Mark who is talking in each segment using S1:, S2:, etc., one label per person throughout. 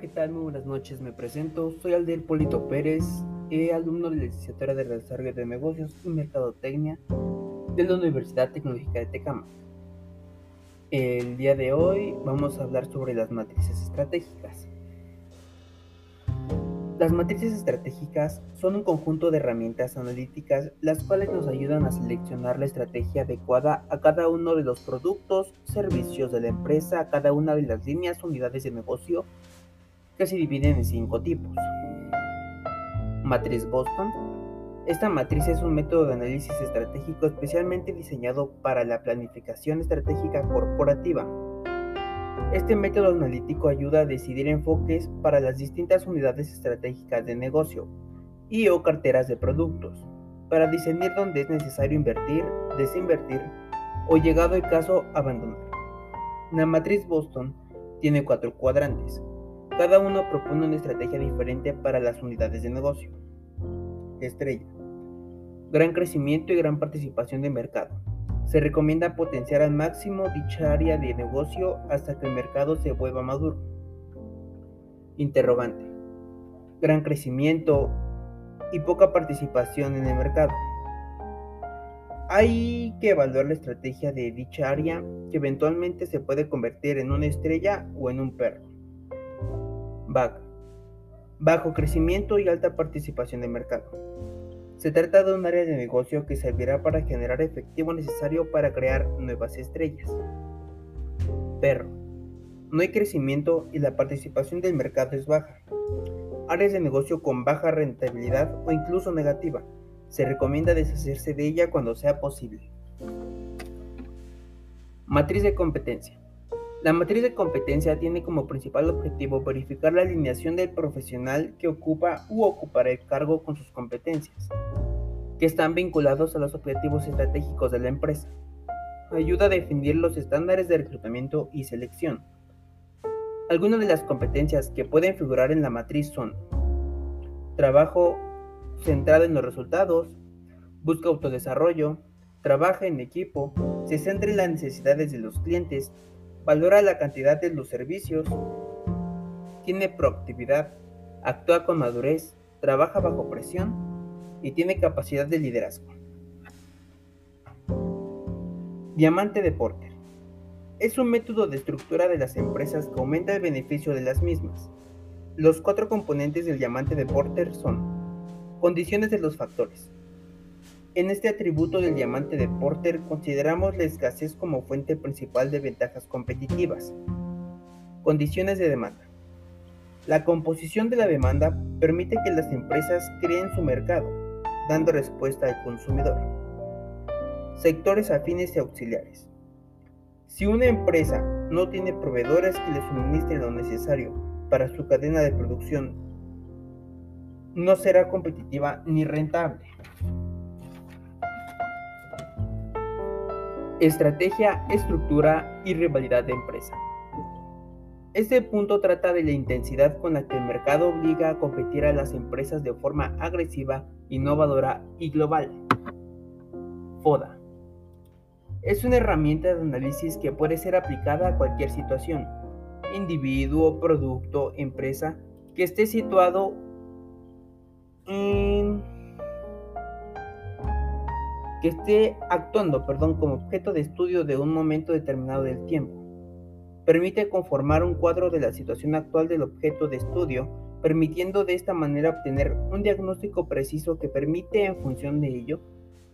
S1: ¿qué tal? Muy buenas noches, me presento. Soy Alder Polito Pérez, eh, alumno de la licenciatura de Desarrollo de Negocios y Mercadotecnia de la Universidad Tecnológica de Tecama. El día de hoy vamos a hablar sobre las matrices estratégicas. Las matrices estratégicas son un conjunto de herramientas analíticas las cuales nos ayudan a seleccionar la estrategia adecuada a cada uno de los productos, servicios de la empresa, a cada una de las líneas, unidades de negocio que se dividen en cinco tipos. Matriz Boston. Esta matriz es un método de análisis estratégico especialmente diseñado para la planificación estratégica corporativa. Este método analítico ayuda a decidir enfoques para las distintas unidades estratégicas de negocio y o carteras de productos, para discernir dónde es necesario invertir, desinvertir o llegado el caso abandonar. La matriz Boston tiene cuatro cuadrantes, cada uno propone una estrategia diferente para las unidades de negocio. Estrella. Gran crecimiento y gran participación de mercado. Se recomienda potenciar al máximo dicha área de negocio hasta que el mercado se vuelva maduro. Interrogante. Gran crecimiento y poca participación en el mercado. Hay que evaluar la estrategia de dicha área que eventualmente se puede convertir en una estrella o en un perro. Bajo crecimiento y alta participación de mercado. Se trata de un área de negocio que servirá para generar efectivo necesario para crear nuevas estrellas. Perro. No hay crecimiento y la participación del mercado es baja. Áreas de negocio con baja rentabilidad o incluso negativa. Se recomienda deshacerse de ella cuando sea posible. Matriz de competencia. La matriz de competencia tiene como principal objetivo verificar la alineación del profesional que ocupa u ocupará el cargo con sus competencias, que están vinculados a los objetivos estratégicos de la empresa. Ayuda a definir los estándares de reclutamiento y selección. Algunas de las competencias que pueden figurar en la matriz son trabajo centrado en los resultados, busca autodesarrollo, trabaja en equipo, se centra en las necesidades de los clientes, valora la cantidad de los servicios, tiene proactividad, actúa con madurez, trabaja bajo presión y tiene capacidad de liderazgo. Diamante de Porter. Es un método de estructura de las empresas que aumenta el beneficio de las mismas. Los cuatro componentes del diamante de Porter son condiciones de los factores, en este atributo del diamante de Porter consideramos la escasez como fuente principal de ventajas competitivas. Condiciones de demanda. La composición de la demanda permite que las empresas creen su mercado, dando respuesta al consumidor. Sectores afines y auxiliares. Si una empresa no tiene proveedores que le suministren lo necesario para su cadena de producción, no será competitiva ni rentable. Estrategia, estructura y rivalidad de empresa. Este punto trata de la intensidad con la que el mercado obliga a competir a las empresas de forma agresiva, innovadora y global. FODA. Es una herramienta de análisis que puede ser aplicada a cualquier situación, individuo, producto, empresa, que esté situado en que esté actuando perdón, como objeto de estudio de un momento determinado del tiempo. Permite conformar un cuadro de la situación actual del objeto de estudio, permitiendo de esta manera obtener un diagnóstico preciso que permite, en función de ello,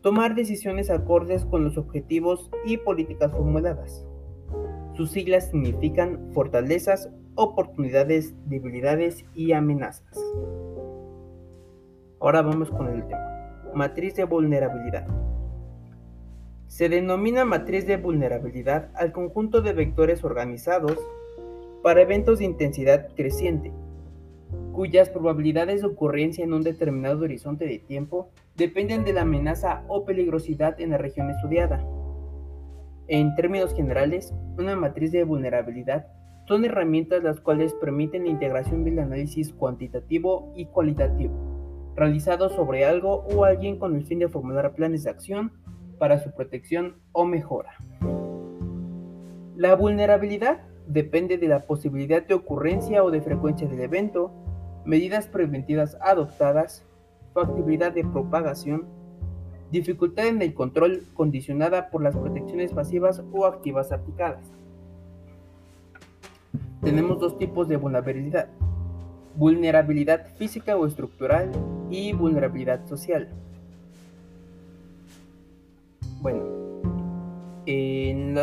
S1: tomar decisiones acordes con los objetivos y políticas formuladas. Sus siglas significan fortalezas, oportunidades, debilidades y amenazas. Ahora vamos con el tema. Matriz de vulnerabilidad. Se denomina matriz de vulnerabilidad al conjunto de vectores organizados para eventos de intensidad creciente, cuyas probabilidades de ocurrencia en un determinado horizonte de tiempo dependen de la amenaza o peligrosidad en la región estudiada. En términos generales, una matriz de vulnerabilidad son herramientas las cuales permiten la integración del análisis cuantitativo y cualitativo, realizado sobre algo o alguien con el fin de formular planes de acción para su protección o mejora. La vulnerabilidad depende de la posibilidad de ocurrencia o de frecuencia del evento, medidas preventivas adoptadas, factibilidad de propagación, dificultad en el control condicionada por las protecciones pasivas o activas aplicadas. Tenemos dos tipos de vulnerabilidad, vulnerabilidad física o estructural y vulnerabilidad social.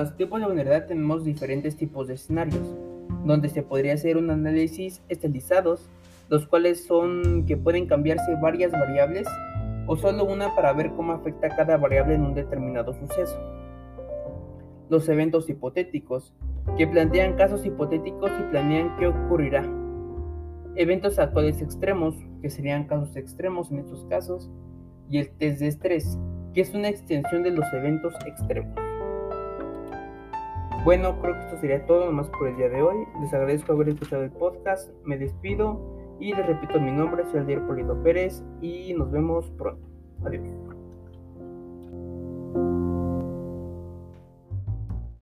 S1: Los tipos de vulnerabilidad tenemos diferentes tipos de escenarios, donde se podría hacer un análisis estilizados, los cuales son que pueden cambiarse varias variables o solo una para ver cómo afecta cada variable en un determinado suceso. Los eventos hipotéticos, que plantean casos hipotéticos y planean qué ocurrirá. Eventos actuales extremos, que serían casos extremos en estos casos, y el test de estrés, que es una extensión de los eventos extremos. Bueno, creo que esto sería todo nomás por el día de hoy. Les agradezco haber escuchado el podcast. Me despido y les repito mi nombre, soy Aldier Polito Pérez y nos vemos pronto. Adiós.